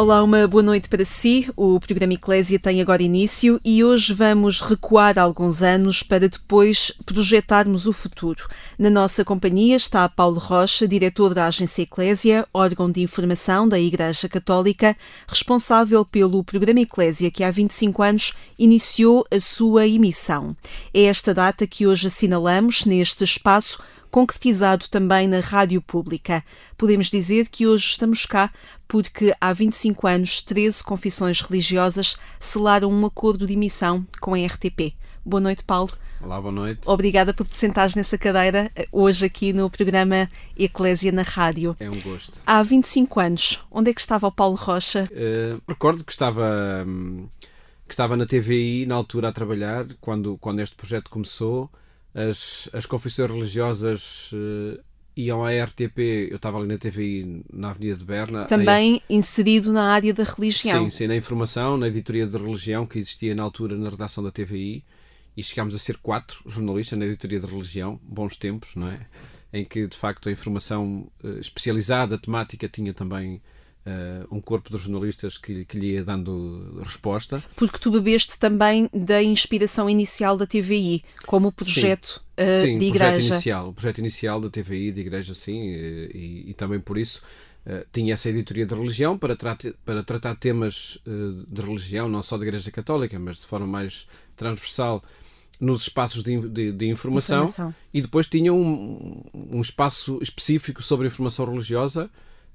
Olá, uma boa noite para si. O programa Eclésia tem agora início e hoje vamos recuar alguns anos para depois projetarmos o futuro. Na nossa companhia está Paulo Rocha, diretor da Agência Eclésia, órgão de informação da Igreja Católica, responsável pelo programa Eclésia que há 25 anos iniciou a sua emissão. É esta data que hoje assinalamos neste espaço concretizado também na rádio pública. Podemos dizer que hoje estamos cá porque há 25 anos 13 confissões religiosas selaram um acordo de emissão com a RTP. Boa noite, Paulo. Olá, boa noite. Obrigada por te sentares nessa cadeira eh, hoje aqui no programa Eclésia na Rádio. É um gosto. Há 25 anos, onde é que estava o Paulo Rocha? Uh, recordo que estava, hum, que estava na TVI na altura a trabalhar, quando, quando este projeto começou as, as confissões religiosas uh, iam à RTP, eu estava ali na TVI, na Avenida de Berna. Também inserido na área da religião. Sim, sim, na informação, na editoria de religião que existia na altura na redação da TVI e chegámos a ser quatro jornalistas na editoria de religião, bons tempos, não é? Em que de facto a informação uh, especializada, temática, tinha também Uh, um corpo de jornalistas que, que, lhe ia dando resposta. Porque tu bebeste também da inspiração inicial da TVI, como projeto sim. Uh, sim, de igreja. Projeto inicial, o projeto inicial da TVI, de igreja, sim, e, e, e também por isso uh, tinha essa editoria de religião para, tra para tratar temas de religião, não só da Igreja Católica, mas de forma mais transversal nos espaços de, de, de informação, informação, e depois tinha um, um espaço específico sobre informação religiosa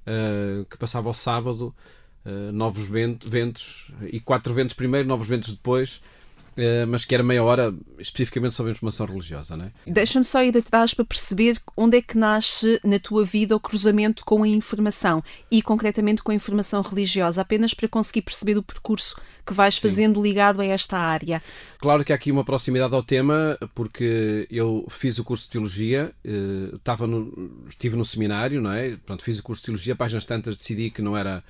uh, que passava ao sábado, uh, novos ventos, e quatro ventos primeiro, novos ventos depois, mas que era meia hora especificamente sobre a informação religiosa. Não é? Deixa-me só ir atrás para perceber onde é que nasce na tua vida o cruzamento com a informação e concretamente com a informação religiosa, apenas para conseguir perceber o percurso que vais Sim. fazendo ligado a esta área. Claro que há aqui uma proximidade ao tema, porque eu fiz o curso de Teologia, uh, estava no, estive no seminário, não é? Pronto, fiz o curso de Teologia, páginas tantas decidi que não era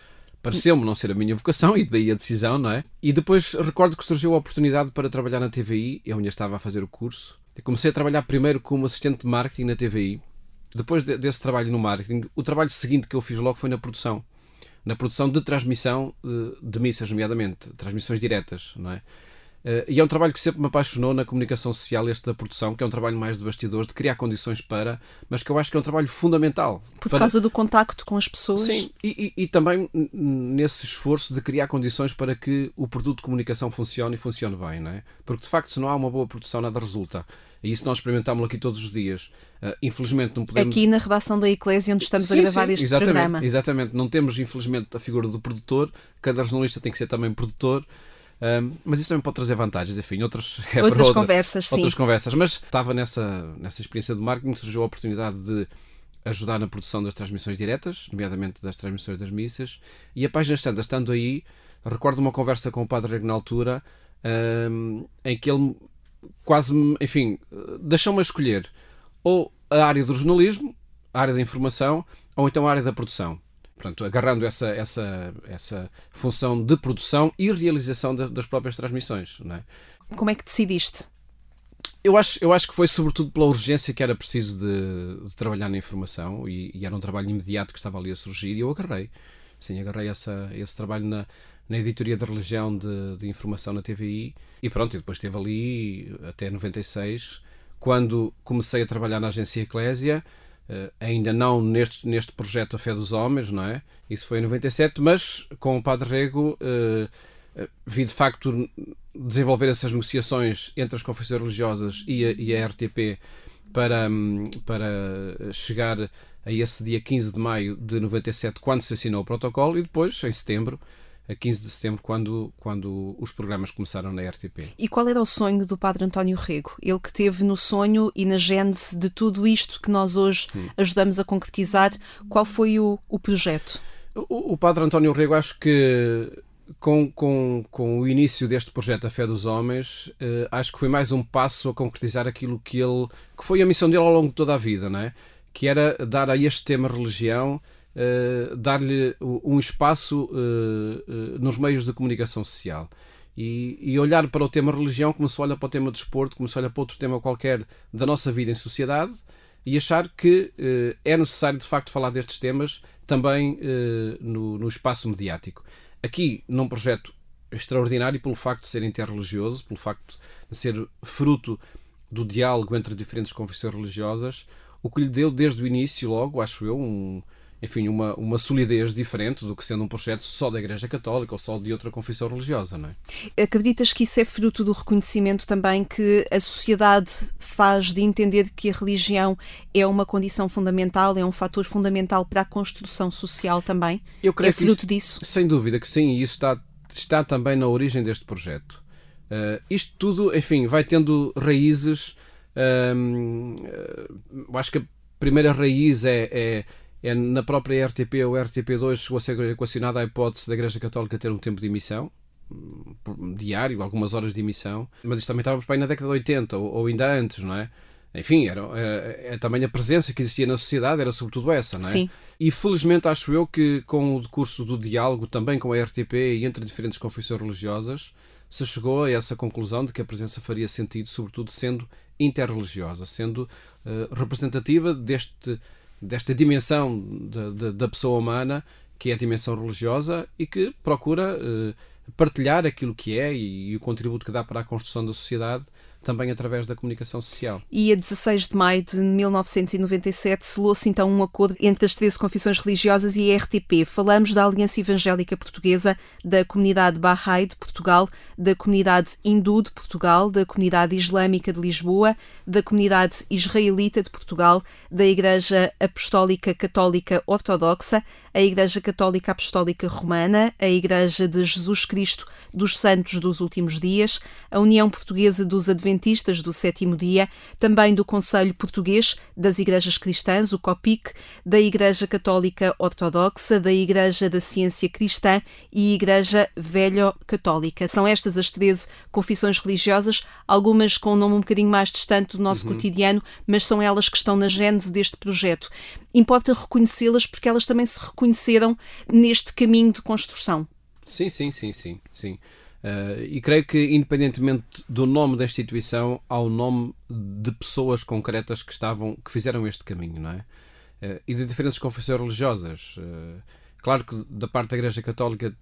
pareceu-me não ser a minha vocação e daí a decisão, não é? E depois recordo que surgiu a oportunidade para trabalhar na TVI, eu ainda estava a fazer o curso. Eu comecei a trabalhar primeiro como assistente de marketing na TVI. Depois de, desse trabalho no marketing, o trabalho seguinte que eu fiz logo foi na produção. Na produção de transmissão de, eh, de missas, nomeadamente, transmissões diretas, não é? Uh, e é um trabalho que sempre me apaixonou na comunicação social, este da produção, que é um trabalho mais de bastidores, de criar condições para, mas que eu acho que é um trabalho fundamental. Por para... causa do contacto com as pessoas? Sim, e, e, e, também nesse esforço de criar condições para que o produto de comunicação funcione e funcione bem, não é? Porque de facto, se não há uma boa produção, nada resulta. E isso nós experimentámos aqui todos os dias. Uh, infelizmente não podemos. Aqui na redação da Eclésia, onde estamos sim, a gravar sim, este exatamente, programa. Exatamente. Não temos, infelizmente, a figura do produtor. Cada jornalista tem que ser também produtor. Um, mas isso também pode trazer vantagens, enfim, outras, é outras outra, conversas, outras sim. conversas. Mas estava nessa, nessa experiência de marketing, surgiu a oportunidade de ajudar na produção das transmissões diretas, nomeadamente das transmissões das missas, e a página estando, estando aí, recordo uma conversa com o Padre Rego na altura, um, em que ele quase, enfim, deixou-me a escolher ou a área do jornalismo, a área da informação, ou então a área da produção. Portanto, agarrando essa, essa, essa função de produção e realização de, das próprias transmissões. Não é? Como é que decidiste? Eu acho, eu acho que foi sobretudo pela urgência que era preciso de, de trabalhar na informação e, e, era um trabalho imediato que estava ali a surgir e eu agarrei. Sim, agarrei essa, esse trabalho na, na editoria de religião de, de informação na TVI e pronto, e depois esteve ali até 96, quando comecei a trabalhar na agência Eclésia Uh, ainda não neste, neste projeto A Fé dos Homens, não é? Isso foi em 97, mas com o Padre Rego uh, vi de facto desenvolver essas negociações entre as confissões religiosas e a, e a RTP para, um, para chegar a esse dia 15 de maio de 97, quando se assinou o protocolo, e depois, em setembro, a 15 de setembro, quando, quando os programas começaram na RTP. E qual era o sonho do Padre António Rego? Ele que teve no sonho e na gênese de tudo isto que nós hoje hum. ajudamos a concretizar, qual foi o, o projeto? O, o Padre António Rego, acho que com, com, com o início deste projeto A Fé dos Homens, eh, acho que foi mais um passo a concretizar aquilo que ele que foi a missão dele ao longo de toda a vida, não é? Que era dar a este tema religião uh, dar-lhe um espaço uh, nos meios de comunicação social. E, e, olhar para o tema religião como se olha para o tema desporto, como se olha para outro tema qualquer da nossa vida em sociedade e achar que eh, é necessário de facto falar destes temas também eh, no, no, espaço mediático. Aqui, num projeto extraordinário pelo facto de ser interreligioso, pelo facto de ser fruto do diálogo entre diferentes confissões religiosas, o que lhe deu desde o início, logo, acho eu, um, enfim, uma, uma solidez diferente do que sendo um projeto só da Igreja Católica ou só de outra confissão religiosa, não é? Acreditas que isso é fruto do reconhecimento também que a sociedade faz de entender que a religião é uma condição fundamental, é um fator fundamental para a construção social também? Eu creio é fruto isso, disso? Sem dúvida que sim, e isso está, está também na origem deste projeto. Uh, isto tudo, enfim, vai tendo raízes eu acho que a primeira raiz é, é, é, na própria RTP ou RTP2 chegou a ser equacionada a hipótese da Igreja Católica ter um tempo de emissão diário, algumas horas de emissão, mas isto também estávamos bem na década de 80 ou, ou ainda antes, não é? Enfim, era, é, é, também a presença que existia na sociedade era sobretudo essa, não é? Sim. E felizmente acho eu que com o decurso do diálogo, também com a RTP e entre diferentes confissões religiosas, se chegou a essa conclusão de que a presença faria sentido, sobretudo sendo interreligiosa, sendo uh, representativa deste, desta dimensão de, de, da pessoa humana, que é a dimensão religiosa, e que procura uh, partilhar aquilo que é e, e, o contributo que dá para a construção da sociedade também através da comunicação social. E a 16 de maio de 1997 selou-se então um acordo entre as 13 confissões religiosas e a RTP. Falamos da Aliança Evangélica Portuguesa, da Comunidade Bahá'í de Portugal, da Comunidade Hindu de Portugal, da Comunidade Islâmica de Lisboa, da Comunidade Israelita de Portugal, da Igreja Apostólica Católica Ortodoxa, a Igreja Católica Apostólica Romana, a Igreja de Jesus Cristo dos Santos dos Últimos Dias, a União Portuguesa dos Adventistas do Sétimo Dia, também do Conselho Português das Igrejas Cristãs, o COPIC, da Igreja Católica Ortodoxa, da Igreja da Ciência Cristã e Igreja Velho-Católica. São estas as 13 confissões religiosas, algumas com um nome um bocadinho mais distante do nosso uhum. cotidiano, mas são elas que estão na gênese deste projeto. Importa reconhecê-las porque elas também se reconheceram neste caminho de construção. Sim, sim, sim, sim, sim. Uh, e creio que, independentemente do nome da instituição, há o nome de pessoas concretas que estavam, que fizeram este caminho, não é? Uh, e de diferentes confissões religiosas. Uh, claro que da parte da Igreja Católica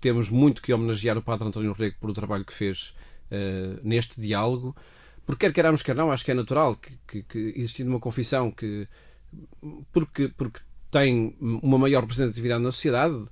temos muito que homenagear o Padre António Rego por o trabalho que fez neste diálogo, porque quer queiramos, quer não, acho que é natural que, que, que existindo uma confissão que porque, porque tem uma maior representatividade na sociedade,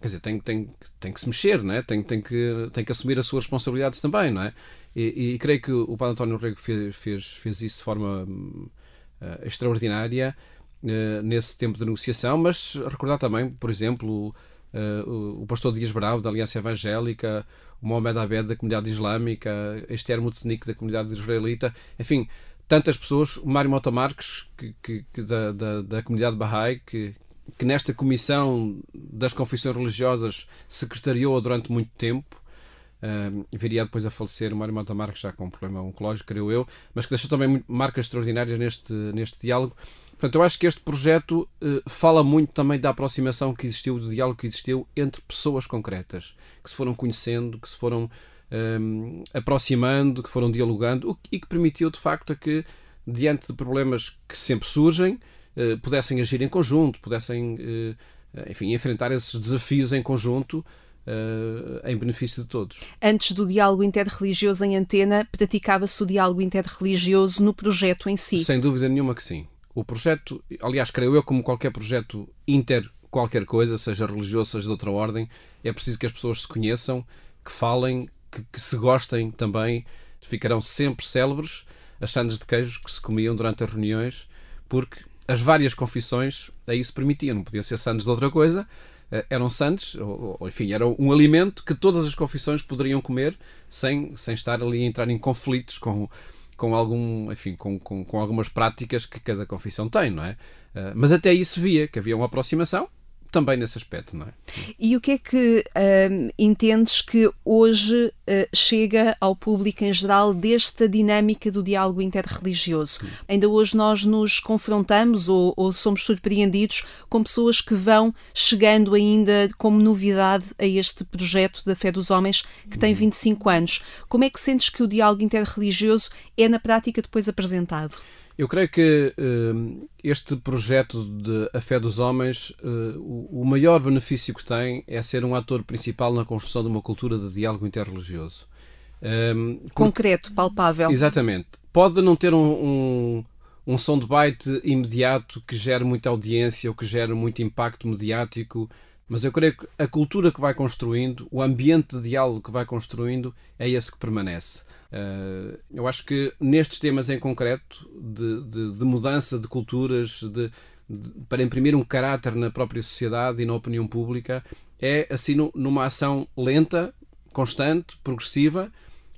quer dizer, tem, tem, tem que se mexer, não é? tem, tem, que, tem que assumir as suas responsabilidades também, não é? E, e creio que o Padre António Rego fez, fez, fez isso de forma uh, extraordinária uh, nesse tempo de negociação, mas recordar também, por exemplo, uh, o, pastor Dias Bravo, da Aliança Evangélica, o Mohamed Abed, da comunidade islâmica, Esther Mutznik, da comunidade israelita, enfim, tantas pessoas, o Mário Mota Marques, que, que, que da, da, da, comunidade Bahá'í, que, que nesta comissão das confissões religiosas secretariou durante muito tempo, uh, viria depois a falecer o Mário Mota Marques, já com um problema oncológico, creio eu, mas que deixou também marcas extraordinárias neste, neste diálogo. Portanto, eu acho que este projeto uh, fala muito também da aproximação que existiu, do diálogo que existiu entre pessoas concretas, que se foram conhecendo, que se foram um, aproximando, que foram dialogando e que permitiu de facto a que, diante de problemas que sempre surgem, uh, pudessem agir em conjunto, pudessem uh, enfim, enfrentar esses desafios em conjunto. Uh, em benefício de todos. Antes do diálogo interreligioso em antena, praticava-se o diálogo interreligioso no projeto em si? Sem dúvida nenhuma que sim. O projeto, aliás, creio eu, como qualquer projeto inter qualquer coisa, seja religioso, seja de outra ordem, é preciso que as pessoas se conheçam, que falem, que, que se gostem também, ficarão sempre célebres as sandes de queijo que se comiam durante as reuniões, porque as várias confissões a isso permitiam, não podiam ser sandes de outra coisa, eh, eram sandes, ou, ou, enfim, era um alimento que todas as confissões poderiam comer sem, sem estar ali a entrar em conflitos com, com, algum, enfim, com, com, com algumas práticas que cada confissão tem, não é? Eh, mas até isso via que havia uma aproximação, também nesse aspecto, não é? E o que é que hum, entendes que hoje uh, chega ao público em geral desta dinâmica do diálogo interreligioso? Hum. Ainda hoje nós nos confrontamos ou, ou, somos surpreendidos com pessoas que vão chegando ainda como novidade a este projeto da fé dos homens que tem 25 hum. anos. Como é que sentes que o diálogo interreligioso é na prática depois apresentado? Eu creio que uh, este projeto de A Fé dos Homens, uh, o, o, maior benefício que tem é ser um ator principal na construção de uma cultura de diálogo interreligioso. Um, Concreto, palpável. Exatamente. Pode não ter um, um, um som de byte imediato que gere muita audiência ou que gere muito impacto mediático, mas eu creio que a cultura que vai construindo, o ambiente de diálogo que vai construindo, é esse que permanece. Uh, eu acho que nestes temas em concreto, de, de, de mudança de culturas, de, para imprimir um caráter na própria sociedade e na opinião pública, é assim numa ação lenta, constante, progressiva,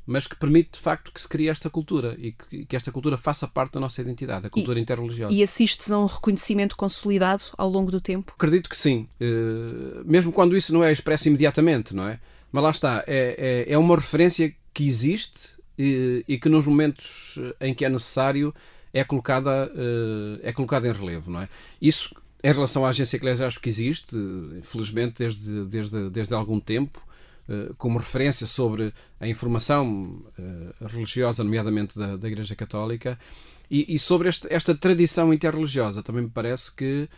mas que permite de facto que se crie esta cultura e que, que esta cultura faça parte da nossa identidade, a cultura e, interreligiosa. E assistes a um reconhecimento consolidado ao longo do tempo? Acredito que sim, uh, mesmo quando isso não é expresso imediatamente, não é? Mas lá está, é, é, é uma referência que existe e, e que nos momentos em que é necessário é colocada, eh, é colocada em relevo. Não é? Isso, em relação à agência eclesiástica, que existe, felizmente, desde, desde, desde algum tempo, eh, como referência sobre a informação eh, religiosa, nomeadamente da, da Igreja Católica, e, e sobre este, esta tradição interreligiosa. Também me parece que,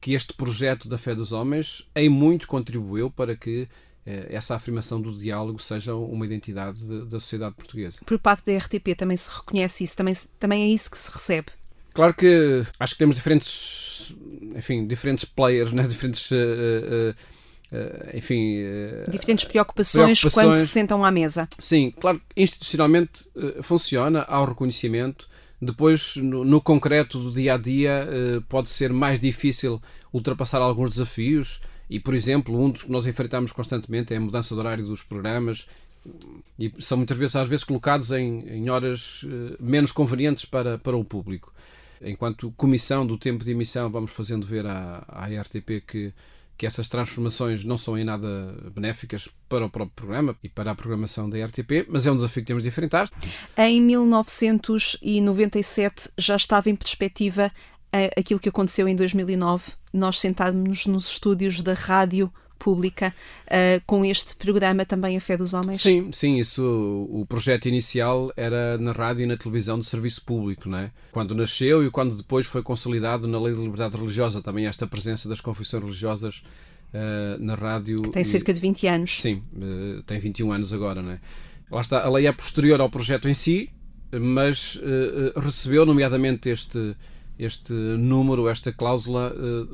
que este projeto da fé dos homens, em muito contribuiu para que eh, essa afirmação do diálogo seja uma identidade de, da sociedade portuguesa. Por parte da RTP também se reconhece isso, também, também é isso que se recebe. Claro que acho que temos diferentes, enfim, diferentes players, né? diferentes, uh, uh, enfim, diferentes preocupações, preocupações, quando se sentam à mesa. Sim, claro, institucionalmente funciona, há o reconhecimento. Depois, no, no, concreto do dia a dia, pode ser mais difícil ultrapassar alguns desafios. E, por exemplo, um dos que nós enfrentamos constantemente é a mudança de horário dos programas e são muitas vezes, às vezes, colocados em, em horas menos convenientes para, para o público. Enquanto comissão do tempo de emissão, vamos fazendo ver à, à RTP que, que essas transformações não são em nada benéficas para o próprio programa e para a programação da RTP, mas é um desafio que temos de enfrentar. Em 1997 já estava em perspectiva aquilo que aconteceu em 2009, nós sentámos nos estúdios da rádio pública uh, com este programa também A Fé dos Homens? Sim, sim, isso o projeto inicial era na rádio e na televisão de serviço público, não é? Quando nasceu e quando depois foi consolidado na Lei de Liberdade Religiosa, também esta presença das confissões religiosas uh, na rádio. Tem cerca de 20 anos. Sim, uh, tem 21 anos agora, não é? Lá está, a lei é posterior ao projeto em si, mas recebeu, nomeadamente, este este número, esta cláusula uh,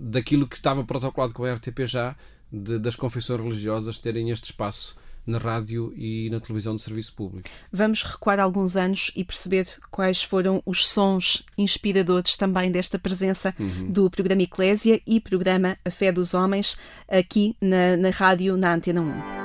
daquilo que estava protocolado com a RTP já, de, das confissões religiosas terem este espaço na rádio e na televisão de serviço público. Vamos recuar alguns anos e perceber quais foram os sons inspiradores também desta presença uhum. do programa Eclésia e programa A Fé dos Homens aqui na, na rádio na Antena 1.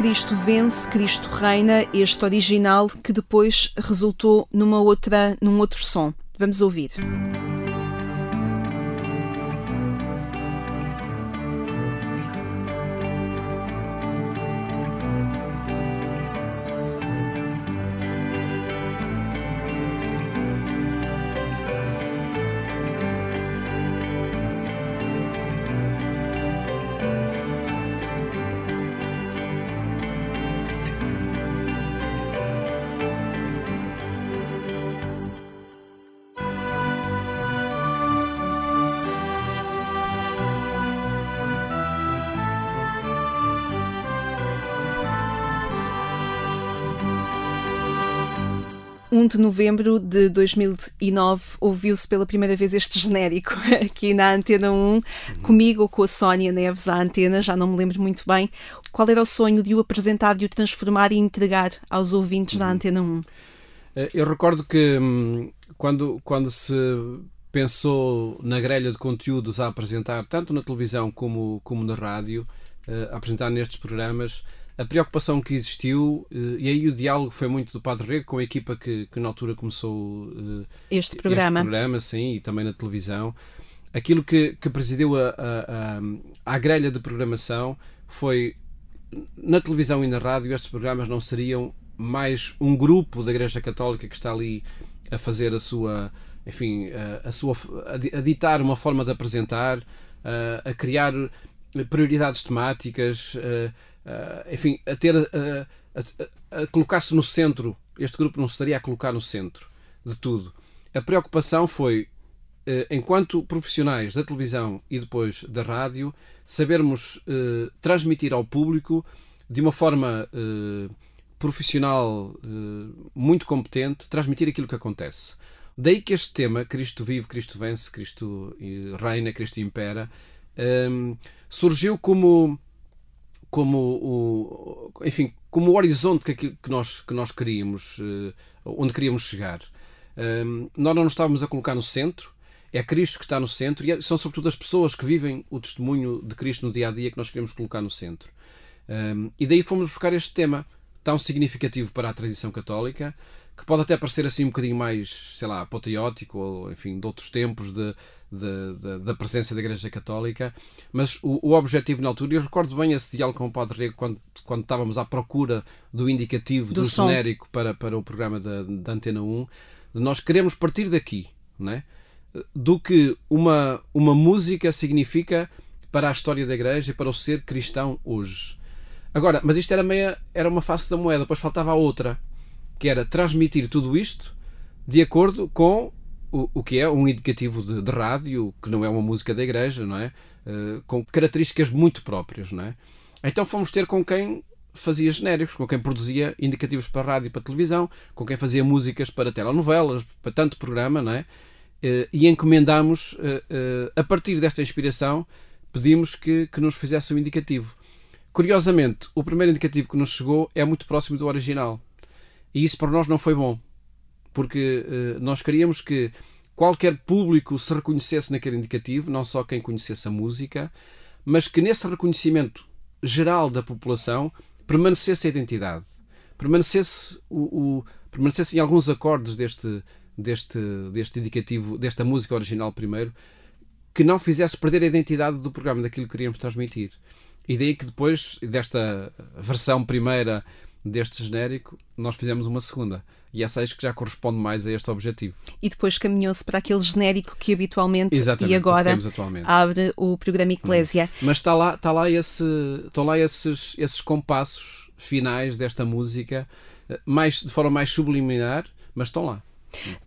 Cristo vence, Cristo reina, este original que depois resultou numa outra, num outro som. Vamos ouvir. 1 de novembro de 2009 ouviu-se pela primeira vez este genérico aqui na Antena 1, uhum. comigo ou com a Sónia Neves à antena, já não me lembro muito bem. Qual era o sonho de o apresentar, de o transformar e entregar aos ouvintes uhum. da Antena 1? Eh, eu recordo que hum, quando, quando se pensou na grelha de conteúdos a apresentar, tanto na televisão como, como na rádio, eh, a apresentar nestes programas, a preocupação que existiu, eh, e aí o diálogo foi muito do Padre Rego com a equipa que, que na altura começou este programa. este programa, sim, e também na televisão. Aquilo que, que presidiu a, a, a, a grelha de programação foi na televisão e na rádio estes programas não seriam mais um grupo da Igreja Católica que está ali a fazer a sua, enfim, a, a sua, a ditar uma forma de apresentar, a, a criar prioridades temáticas, a, enfim, a ter, a, a colocar-se no centro. Este grupo não se estaria a colocar no centro de tudo. A preocupação foi, eh, enquanto profissionais da televisão e depois da rádio, sabermos transmitir ao público de uma forma profissional uh, muito competente transmitir aquilo que acontece. Daí que este tema, Cristo vive, Cristo vence, Cristo reina, Cristo impera, ehm, surgiu como como o enfim como o horizonte que, que nós que nós queríamos uh, onde queríamos chegar. Nós não nos estávamos a colocar no centro é Cristo que está no centro e é, são sobretudo as pessoas que vivem o testemunho de Cristo no dia a dia que nós queremos colocar no centro. E daí fomos buscar este tema tão significativo para a tradição católica, que pode até parecer assim um bocadinho mais, sei lá, apoteótico, ou enfim, de outros tempos de, de, de, da presença da Igreja Católica, mas o, o, objetivo na altura, eu recordo bem esse diálogo com o Padre Rego quando, quando estávamos à procura do indicativo, do, do genérico para, para o programa da, da Antena 1, de nós queremos partir daqui, né? do que uma, uma música significa para a história da Igreja e para o ser cristão hoje. Agora, mas isto era, meia, era uma face da moeda, depois faltava a outra, que era transmitir tudo isto de acordo com o, o que é um indicativo de, de, rádio, que não é uma música da igreja, não é? Uh, com características muito próprias, não é? Então fomos ter com quem fazia genéricos, com quem produzia indicativos para rádio e para televisão, com quem fazia músicas para telenovelas, para tanto programa, não é? Uh, e encomendámos, uh, a partir desta inspiração, pedimos que, que nos fizesse um indicativo. Curiosamente, o primeiro indicativo que nos chegou é muito próximo do original. E isso para nós não foi bom, porque uh, nós queríamos que qualquer público se reconhecesse naquele indicativo, não só quem conhecesse a música, mas que nesse reconhecimento geral da população permanecesse a identidade, permanecesse, o, o permanecesse em alguns acordes deste, deste, deste indicativo, desta música original primeiro, que não fizesse perder a identidade do programa, daquilo que queríamos transmitir. E daí que depois desta versão primeira deste genérico, nós fizemos uma segunda. E essa acho que já corresponde mais a este objetivo. E depois caminhou-se para aquele genérico que habitualmente Exatamente, e agora abre o programa Eclésia. Hum. Mas está lá, está lá, esse, estão lá esses, esses compassos finais desta música, eh, mais, de forma mais subliminar, mas estão lá.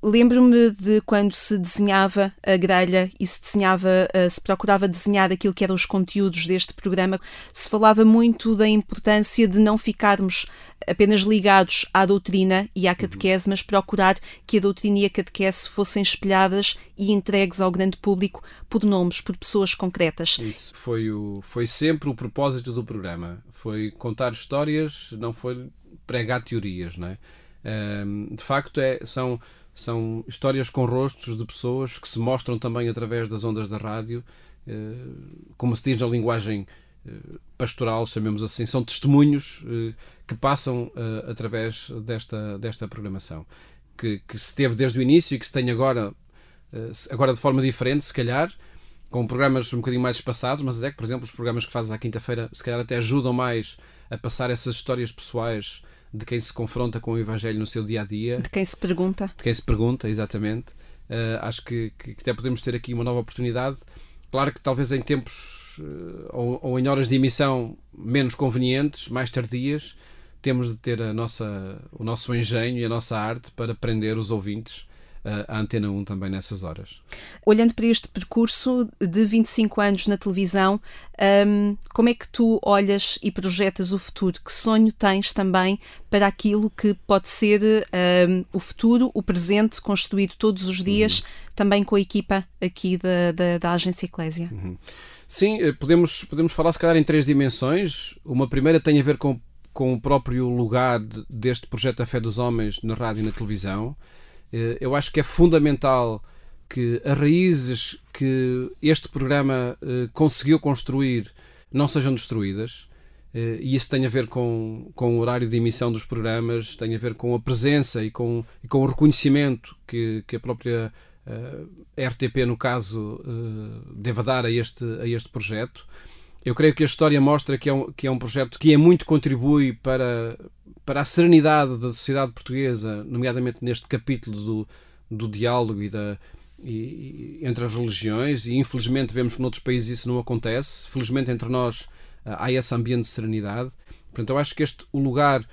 Lembro-me de quando se desenhava a grelha e se desenhava, eh, se procurava desenhar aquilo que eram os conteúdos deste programa, se falava muito da importância de não ficarmos apenas ligados à doutrina e à catequese, mas procurar que a doutrina e a catequese fossem espelhadas e entregues ao grande público por nomes, por pessoas concretas. Isso foi, o, foi sempre o propósito do programa. Foi contar histórias, não foi pregar teorias, não é? De facto, é, são, são histórias com rostos de pessoas que se mostram também através das ondas da rádio, eh, como se diz na linguagem eh, pastoral, chamemos assim, são testemunhos eh, que passam através desta, desta programação, que, que se teve desde o início e que se tem agora, agora de forma diferente, se calhar, com programas um bocadinho mais espaçados, mas até que, por exemplo, os programas que fazes à quinta-feira, se calhar até ajudam mais a passar essas histórias pessoais de quem se confronta com o Evangelho no seu dia a dia. De quem se pergunta. De quem se pergunta, exatamente. Uh, acho que, que, que, até podemos ter aqui uma nova oportunidade. Claro que talvez em tempos uh, ou, ou, em horas de emissão menos convenientes, mais tardias, temos de ter a nossa, o nosso engenho e a nossa arte para prender os ouvintes a Antena 1 também nessas horas. Olhando para este percurso de 25 anos na televisão, um, como é que tu olhas e projetas o futuro? Que sonho tens também para aquilo que pode ser um, o futuro, o presente, construído todos os dias, uhum. também com a equipa aqui da, da, da Agência Eclésia? Uhum. Sim, eh, podemos, podemos falar se calhar em três dimensões. Uma primeira tem a ver com, com o próprio lugar deste projeto A Fé dos Homens na rádio e na televisão. Eh, eu acho que é fundamental que as raízes que este programa eh, conseguiu construir não sejam destruídas. E isso tem a ver com, com o horário de emissão dos programas, tem a ver com a presença e com, e com o reconhecimento que, que a própria RTP, no caso, deva dar a este, a este projeto. Eu creio que a história mostra que é um, que é um projeto que é muito contribui para, para a serenidade da sociedade portuguesa, nomeadamente neste capítulo do, do diálogo e da, e, entre as religiões, e infelizmente vemos que noutros países isso não acontece. Felizmente entre nós uh, há esse ambiente de serenidade. Portanto, eu acho que este o lugar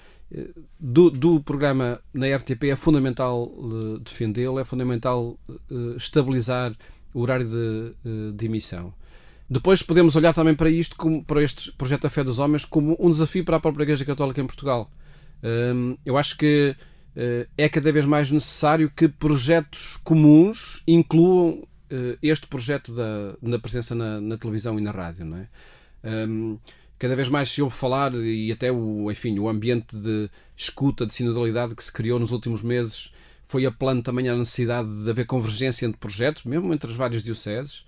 do, do, programa na RTP é fundamental uh, defendê-lo, é fundamental uh, estabilizar o horário de, de, emissão. Depois podemos olhar também para isto, como, para este projeto da Fé dos Homens, como um desafio para a própria Igreja Católica em Portugal. Um, eu acho que é cada vez mais necessário que projetos comuns incluam este projeto da, da presença na, na, televisão e na rádio, não é? Um, cada vez mais se ouve falar e até o, enfim, o ambiente de escuta, de sinodalidade que se criou nos últimos meses foi apelando também à necessidade de haver convergência entre projetos, mesmo entre as várias dioceses.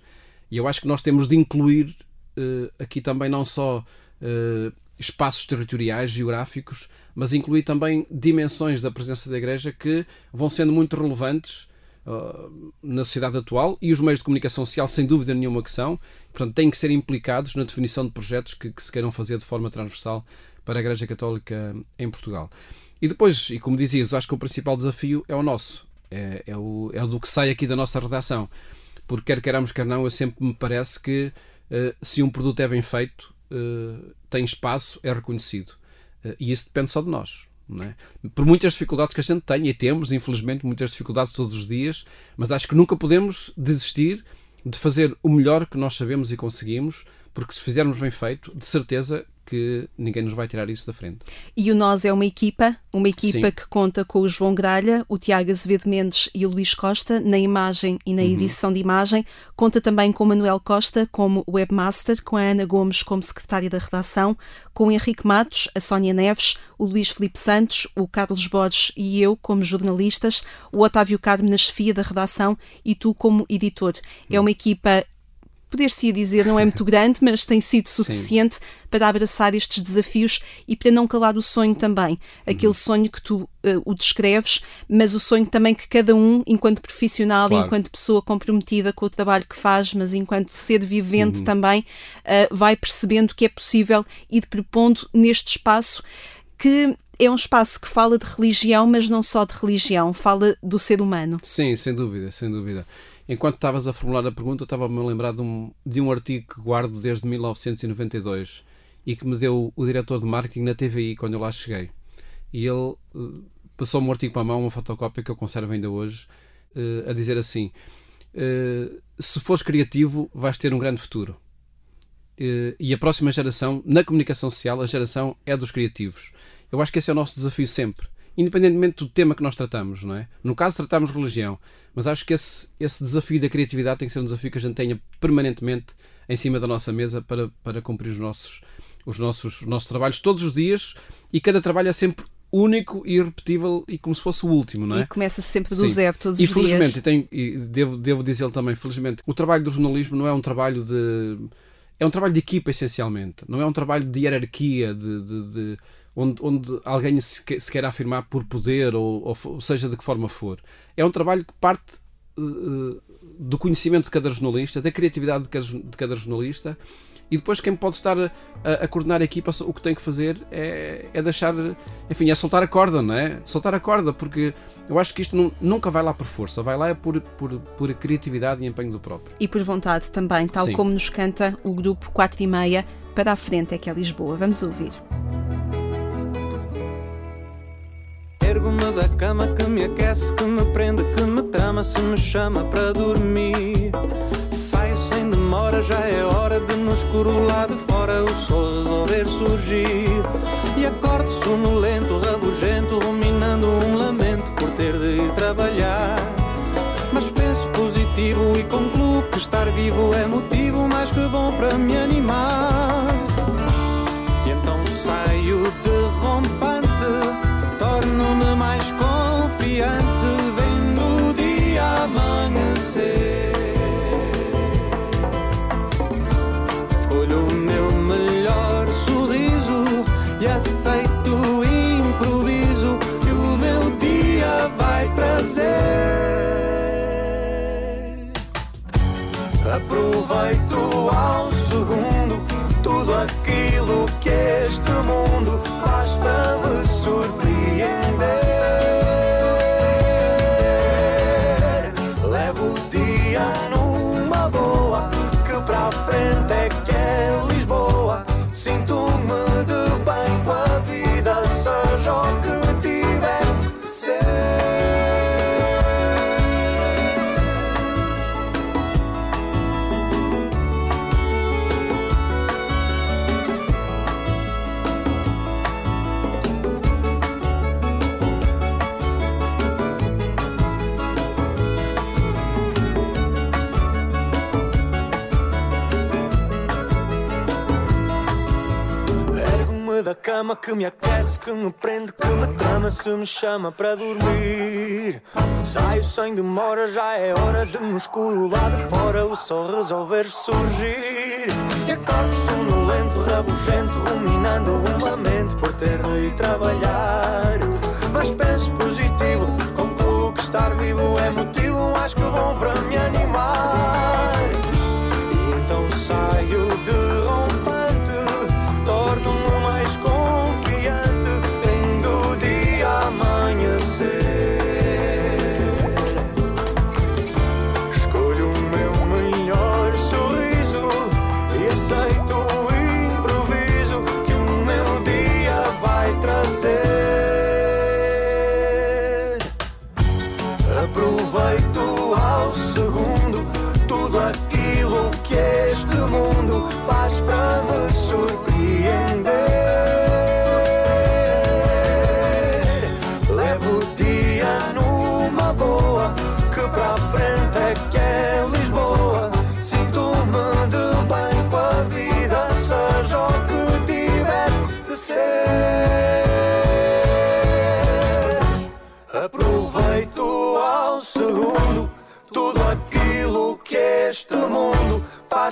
E eu acho que nós temos de incluir uh, aqui também não só uh, espaços territoriais, geográficos, mas incluir também dimensões da presença da Igreja que vão sendo muito relevantes uh, na sociedade atual e os meios de comunicação social, sem dúvida nenhuma que são, portanto, têm que ser implicados na definição de projetos que, que se queiram fazer de forma transversal para a Igreja Católica em Portugal. E depois, e como dizias, acho que o principal desafio é o nosso, é, é, o, é o do que sai aqui da nossa redação. Porque quer queiramos, quer não, eu sempre me parece que uh, se um produto é bem feito, uh, tem espaço, é reconhecido. Uh, e isso depende só de nós. É? Por muitas dificuldades que a gente tem, e temos, infelizmente, muitas dificuldades todos os dias, mas acho que nunca podemos desistir de fazer o melhor que nós sabemos e conseguimos, porque se fizermos bem feito, de certeza que ninguém nos vai tirar isso da frente. E o Nós é uma equipa, uma equipa Sim. que conta com o João Gralha, o Tiago Azevedo Mendes e o Luís Costa na imagem e na uhum. edição de imagem. Conta também com o Manuel Costa como webmaster, com a Ana Gomes como secretária da redação, com o Henrique Matos, a Sónia Neves, o Luís Felipe Santos, o Carlos Borges e eu como jornalistas, o Otávio Carmo na chefia da redação e tu como editor. É uma equipa poder-se dizer, não é muito grande, mas tem sido suficiente Sim. para abraçar estes desafios e para não calar o sonho também. Aquele uhum. sonho que tu uh, o descreves, mas o sonho também que cada um, enquanto profissional, claro. enquanto pessoa comprometida com o trabalho que faz, mas enquanto ser vivente uhum. também, uh, vai percebendo que é possível ir propondo neste espaço que é um espaço que fala de religião, mas não só de religião, fala do ser humano. Sim, sem dúvida, sem dúvida. Enquanto estavas a formular a pergunta, estava-me a lembrar de um, de um artigo que guardo desde 1992 e que me deu o diretor de marketing na TVI quando eu lá cheguei. E ele uh, passou-me um artigo para a mão, uma fotocópia que eu conservo ainda hoje, uh, a dizer assim: uh, se fores criativo, vais ter um grande futuro. e a próxima geração, na comunicação social, a geração é dos criativos. Eu acho que esse é o nosso desafio sempre independentemente do tema que nós tratamos, não é? No caso, tratamos religião, mas acho que esse, esse desafio da criatividade tem que ser um desafio que a gente tenha permanentemente em cima da nossa mesa para, para cumprir os nossos, os, nossos, os nossos trabalhos todos os dias e cada trabalho é sempre único e irrepetível e como se fosse o último, não é? E começa sempre do Sim. zero todos e os dias. E felizmente, e devo, devo dizer também, felizmente, o trabalho do jornalismo não é um trabalho de... É um trabalho de equipa, essencialmente. Não é um trabalho de hierarquia, de, de, de onde, onde alguém se, se quer afirmar por poder, ou, ou, seja de que forma for. É um trabalho que parte uh, do conhecimento de cada jornalista, da criatividade de cada, de cada jornalista, e depois quem pode estar a, a, coordenar a equipa, o que tem que fazer é, é, deixar, enfim, é soltar a corda, não é? Soltar a corda, porque eu acho que isto não, nunca vai lá por força, vai lá por, por, por criatividade e empenho do próprio. E por vontade também, tal Sim. como nos canta o grupo 4 e meia, para a frente é que é Lisboa. Vamos ouvir. Cama que me aquece, que me prende, que me trama se me chama para dormir. Saio sem demora, já é hora de no escuro lá de fora o sol resolver surgir. E acordo sonolento, rabugento, ruminando um lamento por ter de ir trabalhar. Mas penso positivo e concluo que estar vivo é motivo mais que bom para me animar. Aproveito ao segundo tudo aquilo que este mundo faz para me surpreender. Cama que me aquece, que me prende, que me trama, se me chama para dormir. Saio sem demora, já é hora de no escuro lá de fora o sol resolver surgir. E acordo sonolento, rabugento, ruminando um lamento por ter de ir trabalhar. Mas penso positivo, concluo que estar vivo é motivo mais que bom para me animar.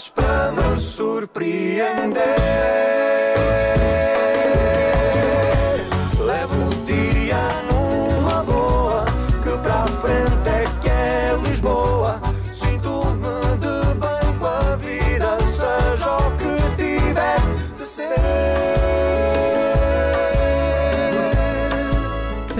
Faz para me surpreender.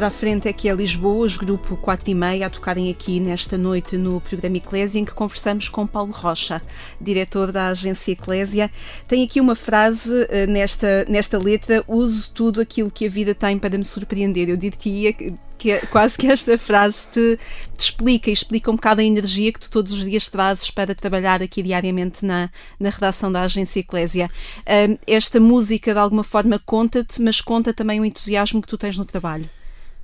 Para a frente é que é Lisboa, os grupo 4 e meia a tocarem aqui nesta noite no programa Eclésia, em que conversamos com Paulo Rocha, diretor da agência Eclésia. Tem aqui uma frase eh, nesta, nesta letra: uso tudo aquilo que a vida tem para me surpreender. Eu diria que, que é- quase que esta frase te, te explica explica um bocado a energia que tu todos os dias trazes para trabalhar aqui diariamente na, na redação da agência Eclésia. Esta música de alguma forma conta-te, mas conta também o entusiasmo que tu tens no trabalho.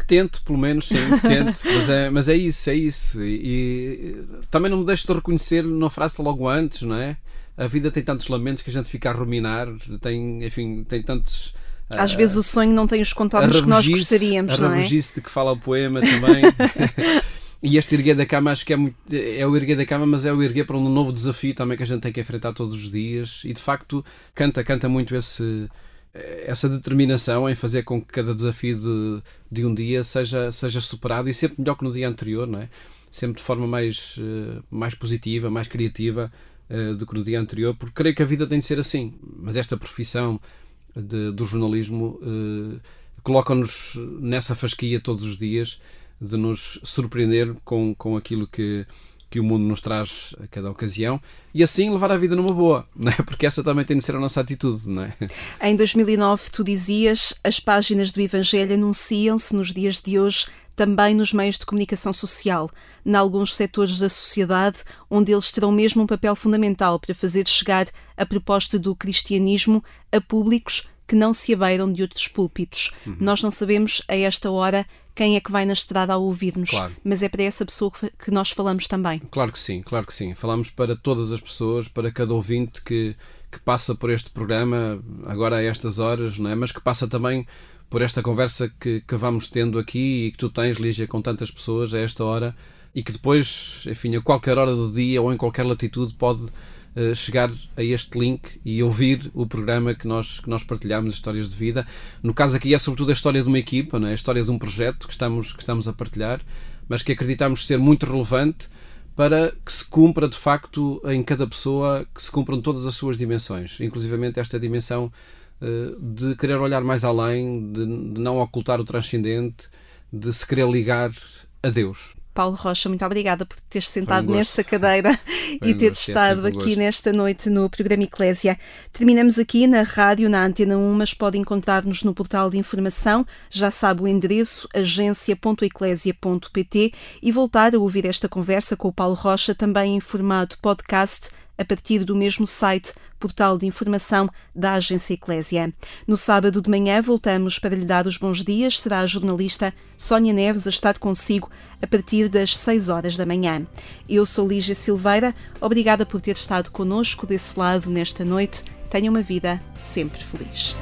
Que tente, pelo menos, sim, que tente. mas, é, mas é isso, é isso. E, e também não me deixo de reconhecer na frase logo antes, não é? A vida tem tantos lamentos que a gente fica a ruminar, tem, enfim, tem tantos. Às ah, vezes o sonho não tem os contornos que nós gostaríamos, a não é? rabugice de que fala o poema também. e este erguer da cama acho que é, muito, é o erguer da cama, mas é o erguer para um novo desafio também que a gente tem que enfrentar todos os dias. E de facto canta, canta muito esse, essa determinação em fazer com que cada desafio de, de um dia seja, seja superado e sempre melhor que no dia anterior, não é? Sempre de forma mais, eh, mais positiva, mais criativa eh, do que no dia anterior, porque creio que a vida tem de ser assim. Mas esta profissão de- do jornalismo eh, coloca-nos nessa fasquia todos os dias de nos surpreender com, com aquilo que, que o mundo nos traz a cada ocasião e assim levar a vida numa boa, não é? porque essa também tem de ser a nossa atitude. Não é? Em 2009, tu dizias: as páginas do Evangelho anunciam-se nos dias de hoje também nos meios de comunicação social, em alguns setores da sociedade, onde eles terão mesmo um papel fundamental para fazer chegar a proposta do cristianismo a públicos que não se abeiram de outros púlpitos. Uhum. Nós não sabemos a esta hora quem é que vai na estrada a ouvir-nos, claro. mas é para essa pessoa que nós falamos também. Claro que sim, claro que sim. Falamos para todas as pessoas, para cada ouvinte que, que passa por este programa, agora a estas horas, não é? mas que passa também por esta conversa que, que vamos tendo aqui e que tu tens, Lígia, com tantas pessoas a esta hora e que depois, enfim, a qualquer hora do dia ou em qualquer latitude pode uh, chegar a este link e ouvir o programa que nós, que nós partilhamos, Histórias de Vida. No caso aqui é sobretudo a história de uma equipa, não é? a história de um projeto que estamos, que estamos a partilhar, mas que acreditamos ser muito relevante para que se cumpra de facto em cada pessoa, que se cumpram todas as suas dimensões, inclusivamente esta dimensão uh, de querer olhar mais além, de, de não ocultar o transcendente, de se querer ligar a Deus. Paulo Rocha, muito obrigada por teres sentado um nessa cadeira e teres é estado um aqui nesta noite no programa Eclésia. Terminamos aqui na rádio, na Antena 1, mas pode encontrar-nos no portal de informação, já sabe o endereço agência.eclésia.pt e voltar a ouvir esta conversa com o Paulo Rocha, também em formato podcast a partir do mesmo site, portal de informação da Agência Eclésia. No sábado de manhã voltamos para lhe dar os bons dias. Será a jornalista Sónia Neves a estar consigo a partir das 6 horas da manhã. Eu sou Lígia Silveira. Obrigada por ter estado conosco desse lado nesta noite. Tenha uma vida sempre feliz.